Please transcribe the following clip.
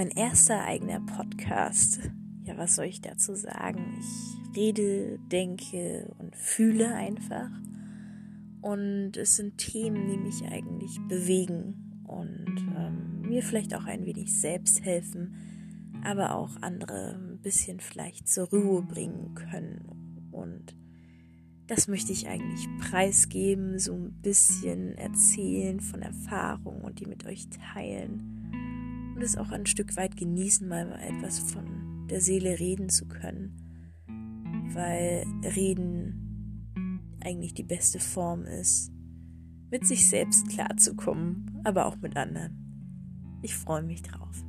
mein erster eigener Podcast. Ja, was soll ich dazu sagen? Ich rede, denke und fühle einfach. Und es sind Themen, die mich eigentlich bewegen und ähm, mir vielleicht auch ein wenig selbst helfen, aber auch andere ein bisschen vielleicht zur Ruhe bringen können. Und das möchte ich eigentlich preisgeben, so ein bisschen erzählen von Erfahrungen und die mit euch teilen und es auch ein Stück weit genießen, mal etwas von der Seele reden zu können, weil Reden eigentlich die beste Form ist, mit sich selbst klarzukommen, aber auch mit anderen. Ich freue mich drauf.